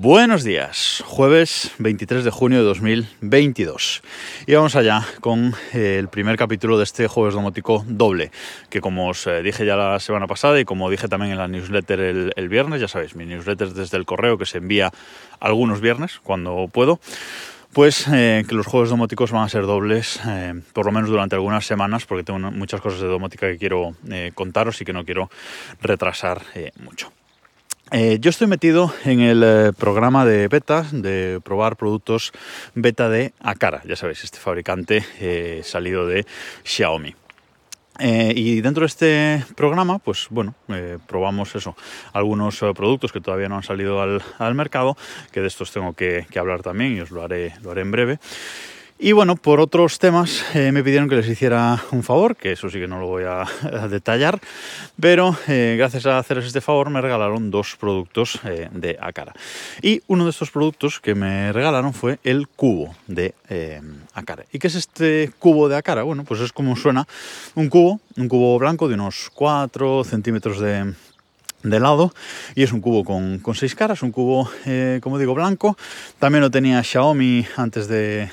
Buenos días, jueves 23 de junio de 2022. Y vamos allá con eh, el primer capítulo de este jueves domótico doble, que como os eh, dije ya la semana pasada y como dije también en la newsletter el, viernes, ya sabéis, mi newsletter desde el correo que se envía algunos viernes cuando puedo. Pues eh, que los juegos domóticos van a ser dobles, por lo menos durante algunas semanas, porque tengo muchas cosas de domótica que quiero contaros y que no quiero retrasar mucho. Eh, yo estoy metido en el eh, programa de beta, de probar productos beta de Akara, ya sabéis, este fabricante eh, salido de Xiaomi. y dentro de este programa, pues bueno, probamos eso, algunos productos que todavía no han salido al, mercado, que de estos tengo que, que, hablar también y os lo haré, lo haré en breve. Y bueno, por otros temas eh, me pidieron que les hiciera un favor, que eso sí que no lo voy a, detallar, pero eh, gracias a hacerles este favor me regalaron dos productos eh, de Akara. Y uno de estos productos que me regalaron fue el cubo de Akara. ¿Y qué es este cubo de Akara? Bueno, pues es como suena un cubo, un cubo blanco de unos 4 centímetros de, de lado y es un cubo con, seis caras, un cubo, eh, como digo, blanco. También lo tenía Xiaomi antes de,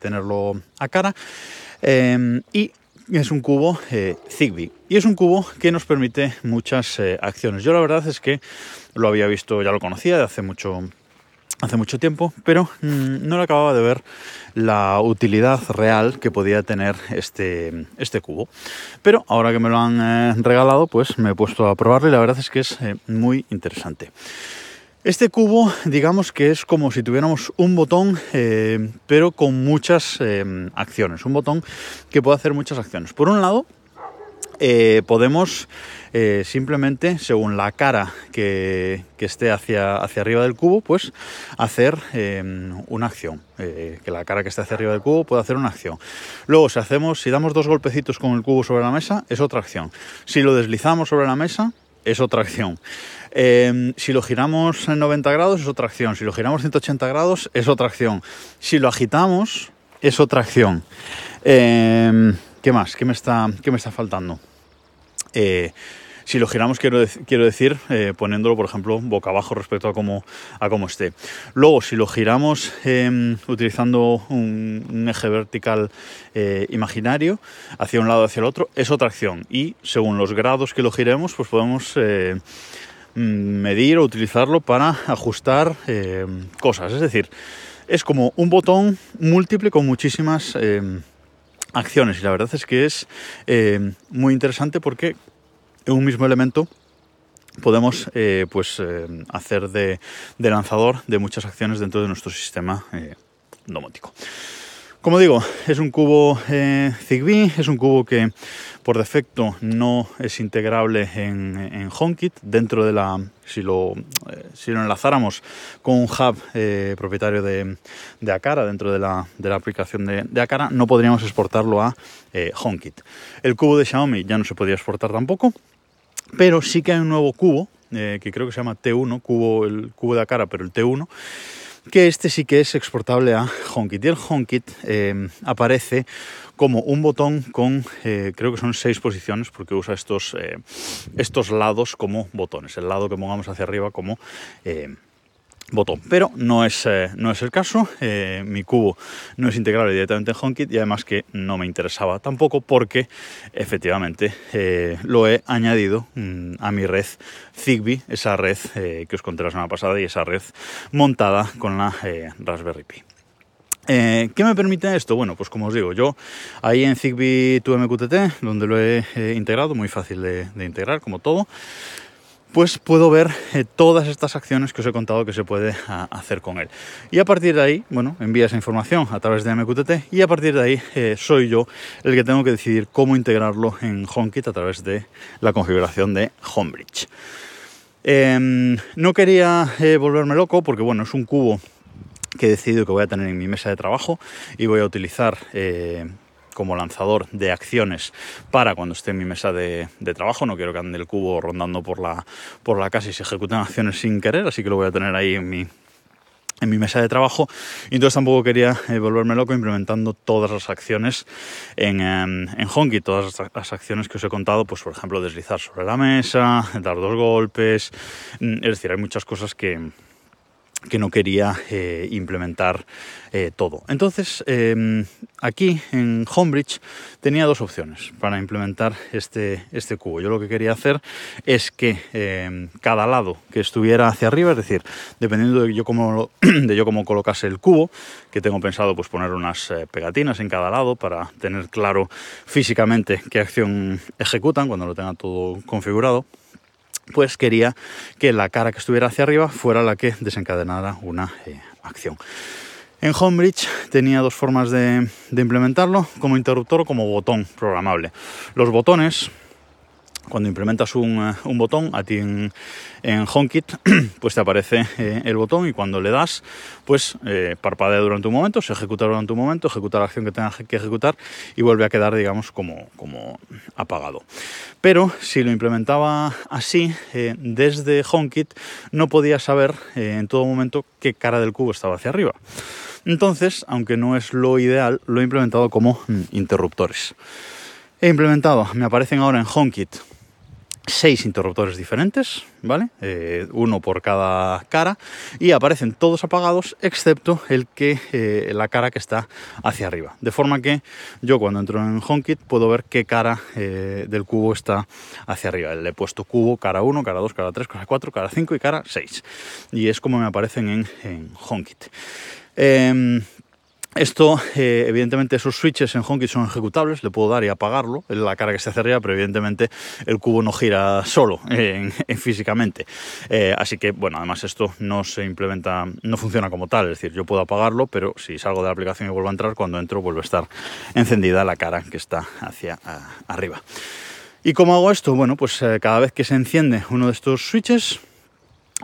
tenerlo a cara. Em, y es un cubo eh, Zigbee y es un cubo que nos permite muchas eh, acciones. Yo la verdad es que lo había visto, ya lo conocía de hace mucho, hace mucho tiempo, pero mm, no le acababa de ver la utilidad real que podía tener este, este cubo. Pero ahora que me lo han eh, regalado, pues me he puesto a probarlo y la verdad es que es eh, muy interesante. Este cubo, digamos que es como si tuviéramos un botón, eh, pero con muchas acciones. Un botón que puede hacer muchas acciones. Por un lado, podemos eh, simplemente según la cara que, esté hacia, hacia, arriba del cubo, pues hacer em, una acción. Eh, que la cara que esté hacia arriba del cubo pueda hacer una acción. Luego, si hacemos, si damos dos golpecitos con el cubo sobre la mesa, es otra acción. Si lo deslizamos sobre la mesa, es otra acción. Em, si lo giramos en 90 grados, es otra acción. Si lo giramos 180 grados, es otra acción. Si lo agitamos, es otra acción. Em, ¿Qué más? ¿Qué me está, qué me está faltando? Eh, si lo giramos, quiero, quiero decir, eh, poniéndolo, por ejemplo, boca abajo respecto a cómo, a cómo esté. Luego, si lo giramos em, utilizando un, eje vertical eh, imaginario hacia un lado hacia el otro, es otra acción. Y según los grados que lo giremos, pues podemos eh, medir o utilizarlo para ajustar cosas. Es decir, es como un botón múltiple con muchísimas acciones. Y la verdad es que es muy interesante porque en un mismo elemento podemos eh, pues, eh, hacer de, lanzador de muchas acciones dentro de nuestro sistema eh, domótico. Como digo, es un cubo Zigbee, es un cubo que por defecto no es integrable en, en HomeKit. Dentro de la, si lo, lo enlazáramos con un hub propietario de, de, Akara, dentro de la, aplicación de, de, Akara, no podríamos exportarlo a HomeKit. El cubo de Xiaomi ya no se podía exportar tampoco, pero sí que hay un nuevo cubo, eh, que creo que se llama T1, cubo, el cubo de cara, pero el T1, que este sí que es exportable a HomeKit. Y el HomeKit eh, aparece como un botón con, eh, creo que son seis posiciones, porque usa estos, estos lados como botones. El lado que pongamos hacia arriba como botón. Pero no es, eh, no es el caso. Eh, mi cubo no es integrable directamente en HomeKit y además que no me interesaba tampoco porque efectivamente eh, lo he añadido mm, a mi red Zigbee, esa red que os conté la semana pasada y esa red montada con la Raspberry Pi. ¿Qué me permite esto? Bueno, pues como os digo, yo ahí en Zigbee tuve MQTT, donde lo he integrado, muy fácil de integrar, como todo pues puedo ver eh, todas estas acciones que os he contado que se puede hacer con él. Y a partir de ahí, bueno, envía esa información a través de MQTT y a partir de ahí eh, soy yo el que tengo que decidir cómo integrarlo en HomeKit a través de la configuración de Homebridge. Em, no quería eh, volverme loco porque, bueno, es un cubo que he decidido que voy a tener en mi mesa de trabajo y voy a utilizar como lanzador de acciones para cuando esté en mi mesa de, trabajo. No quiero que ande el cubo rondando por la, por la casa y se ejecuten acciones sin querer, así que lo voy a tener ahí en mi, en mi mesa de trabajo y entonces tampoco quería eh, volverme loco implementando todas las acciones en, em, en Honky, todas las acciones que os he contado, pues por ejemplo deslizar sobre la mesa, dar dos golpes, mm, es decir, hay muchas cosas que, que no quería eh, implementar eh, todo. Entonces, em, aquí en Homebridge tenía dos opciones para implementar este, este cubo. Yo lo que quería hacer es que em, cada lado que estuviera hacia arriba, es decir, dependiendo de yo cómo, de yo cómo colocase el cubo, que tengo pensado pues poner unas eh, pegatinas en cada lado para tener claro físicamente qué acción ejecutan cuando lo tenga todo configurado pues quería que la cara que estuviera hacia arriba fuera la que desencadenara una eh, acción. En Homebridge tenía dos formas de, de implementarlo, como interruptor o como botón programable. Los botones cuando implementas un, eh, un, botón, a ti en, en HomeKit, pues te aparece eh, el botón y cuando le das, pues eh, parpadea durante un momento, se ejecuta durante un momento, ejecuta la acción que tenga que ejecutar y vuelve a quedar, digamos, como, como apagado. Pero si lo implementaba así, desde HomeKit no podía saber en todo momento qué cara del cubo estaba hacia arriba. Entonces, aunque no es lo ideal, lo he implementado como mm, interruptores. He implementado, me aparecen ahora en HomeKit seis interruptores diferentes, ¿vale? Eh, uno por cada cara y aparecen todos apagados excepto el que eh, la cara que está hacia arriba. De forma que yo cuando entro en HomeKit puedo ver qué cara eh, del cubo está hacia arriba. Le he puesto cubo cara 1, cara 2, cara 3, cara 4, cara 5 y cara 6. Y es como me aparecen en, en HomeKit. Esto, eh, evidentemente, esos switches en HomeKit son ejecutables, le puedo dar y apagarlo, la cara que se hace pero evidentemente el cubo no gira solo en, en físicamente. Eh, así que, bueno, además esto no se implementa, no funciona como tal, es decir, yo puedo apagarlo, pero si salgo de la aplicación y vuelvo a entrar, cuando entro vuelve a estar encendida la cara que está hacia arriba. ¿Y cómo hago esto? Bueno, pues eh, cada vez que se enciende uno de estos switches,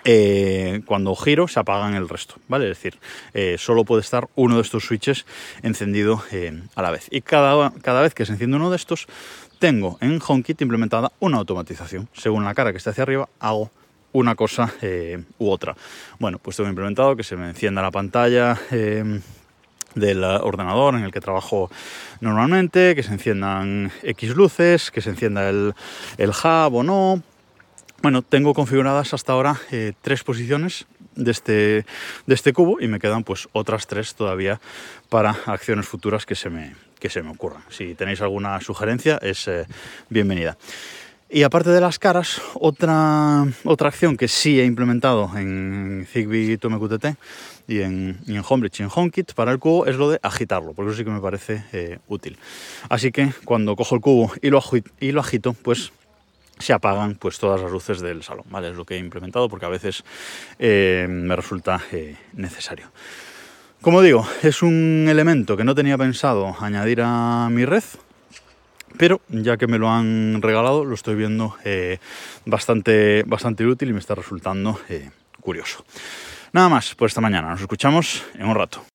eh, cuando giro se apagan el resto, ¿vale? Es decir, eh, solo puede estar uno de estos switches encendido eh, a la vez. Y cada, cada vez que se enciende uno de estos, tengo en HomeKit implementada una automatización. Según la cara que esté hacia arriba, hago una cosa u otra. Bueno, pues tengo implementado que se me encienda la pantalla del ordenador en el que trabajo normalmente, que se enciendan X luces, que se encienda el, el hub o no, bueno, tengo configuradas hasta ahora eh, tres posiciones de este, de este cubo y me quedan pues otras tres todavía para acciones futuras que se me, que se me ocurran. Si tenéis alguna sugerencia es eh, bienvenida. Y aparte de las caras, otra, otra acción que sí he implementado en Zigbee TomeQTT y en, y en Homebridge y en HomeKit para el cubo es lo de agitarlo, porque eso sí que me parece eh, útil. Así que cuando cojo el cubo y lo, y lo agito, pues se apagan pues todas las luces del salón, ¿vale? Es lo que he implementado porque a veces eh, me resulta eh, necesario. Como digo, es un elemento que no tenía pensado añadir a mi red, pero ya que me lo han regalado, lo estoy viendo eh, bastante, bastante útil y me está resultando curioso. Nada más por esta mañana, nos escuchamos en un rato.